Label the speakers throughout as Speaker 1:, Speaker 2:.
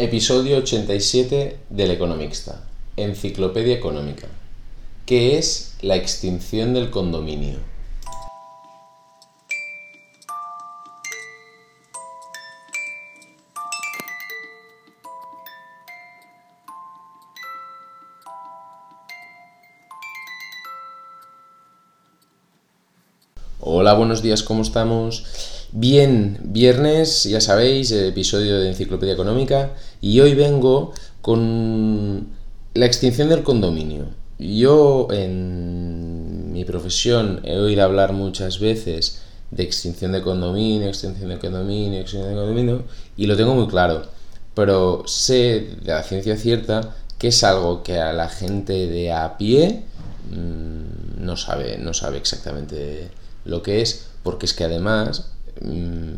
Speaker 1: Episodio 87 del Economista. Enciclopedia Económica. ¿Qué es la extinción del condominio? Hola, buenos días, ¿cómo estamos? Bien, viernes, ya sabéis, episodio de Enciclopedia Económica, y hoy vengo con la extinción del condominio. Yo en mi profesión he oído hablar muchas veces de extinción de condominio, extinción de condominio, extinción de condominio, y lo tengo muy claro, pero sé de la ciencia cierta que es algo que a la gente de a pie mmm, no sabe, no sabe exactamente lo que es, porque es que además mmm,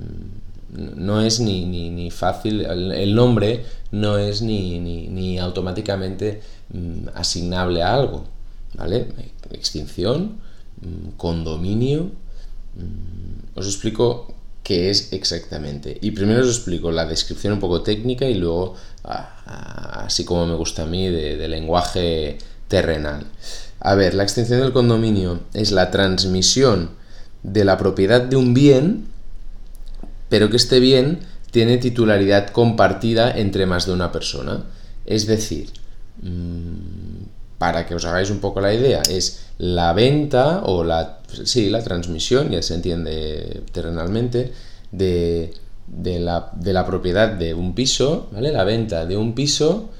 Speaker 1: no es ni, ni, ni fácil, el, nombre no es ni, ni automáticamente mmm, asignable a algo, ¿vale? Extinción, mmm, condominio, os explico qué es exactamente. Y primero os explico la descripción un poco técnica y luego, así como me gusta a mí, de lenguaje terrenal. A ver, la extinción del condominio es la transmisión de la propiedad de un bien, pero que este bien tiene titularidad compartida entre más de una persona. Es decir, mmm, para que os hagáis un poco la idea, es la venta o la, sí, la transmisión, ya se entiende terrenalmente, de, de, la, de la propiedad de un piso, ¿vale? La venta de un piso,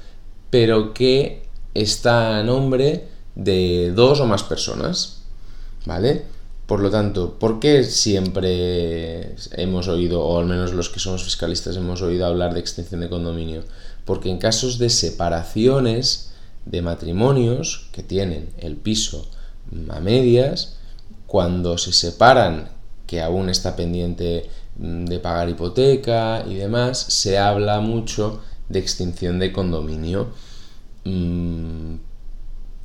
Speaker 1: pero que está a nombre de dos o más personas, ¿vale? Por lo tanto, ¿por qué siempre hemos oído, o al menos los que somos fiscalistas hemos oído hablar de extinción de condominio? Porque en casos de separaciones de matrimonios que tienen el piso a medias, cuando se separan, que aún está pendiente de pagar hipoteca y demás, se habla mucho de extinción de condominio.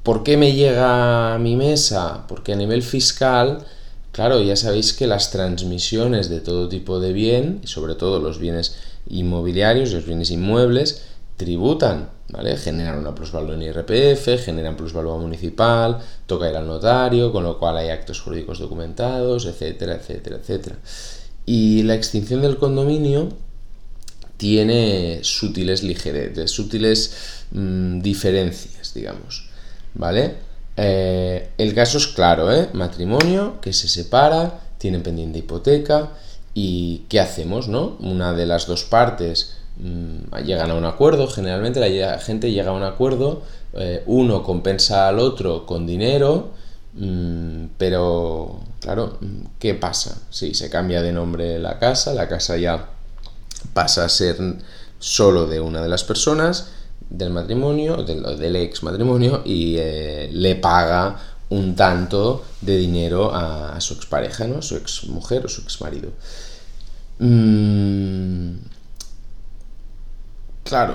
Speaker 1: ¿Por qué me llega a mi mesa? Porque a nivel fiscal, claro, ya sabéis que las transmisiones de todo tipo de bien, sobre todo los bienes inmobiliarios, los bienes inmuebles, tributan, ¿vale? Generan una plusvalía en IRPF, generan plusvalía municipal, toca ir al notario, con lo cual hay actos jurídicos documentados, etcétera, etcétera, etcétera. Y la extinción del condominio tiene sutiles ligeretes, sutiles mmm, diferencias, digamos, ¿vale? Eh, el caso es claro, ¿eh? Matrimonio que se separa, tiene pendiente hipoteca y ¿qué hacemos, no? Una de las dos partes llegan a un acuerdo, generalmente la gente llega a un acuerdo, eh, uno compensa al otro con dinero, mmm, pero claro, ¿qué pasa? Si se cambia de nombre la casa, la casa ya pasa a ser solo de una de las personas del matrimonio, del, del ex matrimonio, y eh, le paga un tanto de dinero a, a su expareja, ¿no? su ex mujer o su ex marido. Mmm, Claro,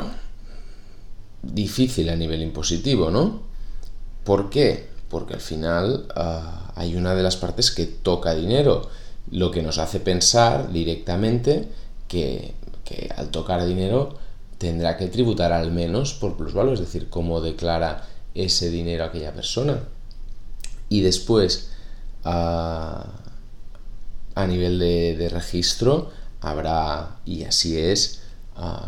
Speaker 1: difícil a nivel impositivo, ¿no? ¿Por qué? Porque al final uh, hay una de las partes que toca dinero, lo que nos hace pensar directamente que, que al tocar dinero tendrá que tributar al menos por plusvalor, es decir, cómo declara ese dinero a aquella persona. Y después, a nivel de, registro, habrá, y así es,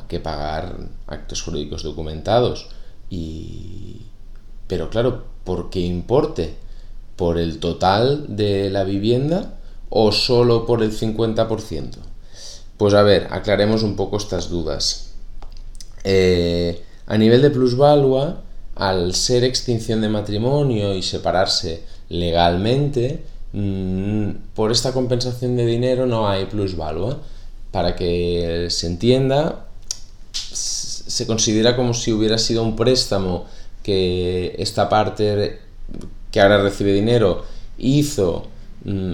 Speaker 1: que pagar actos jurídicos documentados. Y... Pero claro, ¿por qué importe? ¿Por el total de la vivienda o solo por el 50%? Pues a ver, aclaremos un poco estas dudas. Eh, a nivel de plusvalua, al ser extinción de matrimonio y separarse legalmente, mmm, por esta compensación de dinero no hay plusvalua. Para que se entienda, se considera como si hubiera sido un préstamo que esta parte que ahora recibe dinero hizo mm,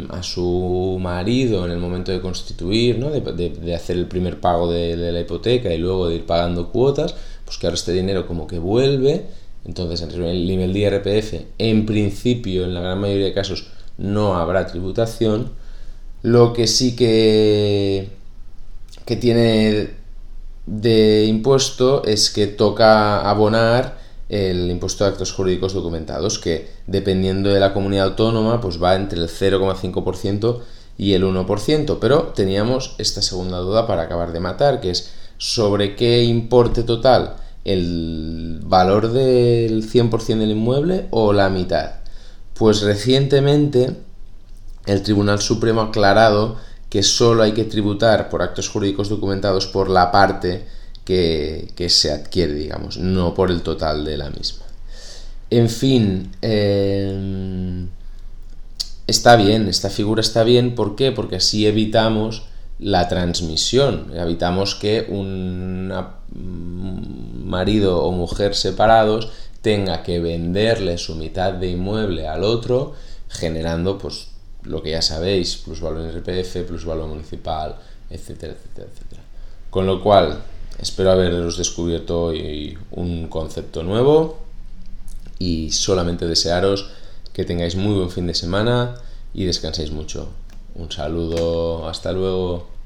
Speaker 1: a su marido en el momento de constituir, ¿no? de, hacer el primer pago de, la hipoteca y luego de ir pagando cuotas, pues que ahora este dinero como que vuelve, entonces en el nivel de IRPF, en principio, en la gran mayoría de casos, no habrá tributación, lo que sí que, que tiene de impuesto es que toca abonar el impuesto de actos jurídicos documentados, que dependiendo de la comunidad autónoma, pues va entre el 0,5% y el 1%. Pero teníamos esta segunda duda para acabar de matar, que es sobre qué importe total, el valor del 100% del inmueble o la mitad. Pues recientemente el Tribunal Supremo ha aclarado que solo hay que tributar por actos jurídicos documentados por la parte que, se adquiere, digamos, no por el total de la misma. En fin, em, está bien, esta figura está bien, ¿por qué? Porque así evitamos la transmisión, evitamos que un marido o mujer separados tenga que venderle su mitad de inmueble al otro, generando pues lo que ya sabéis, plusvalor en RPF, plusvalor municipal, etcétera, etcétera, etcétera. Con lo cual, Espero haberos descubierto hoy un concepto nuevo y solamente desearos que tengáis muy buen fin de semana y descanséis mucho. Un saludo, hasta luego.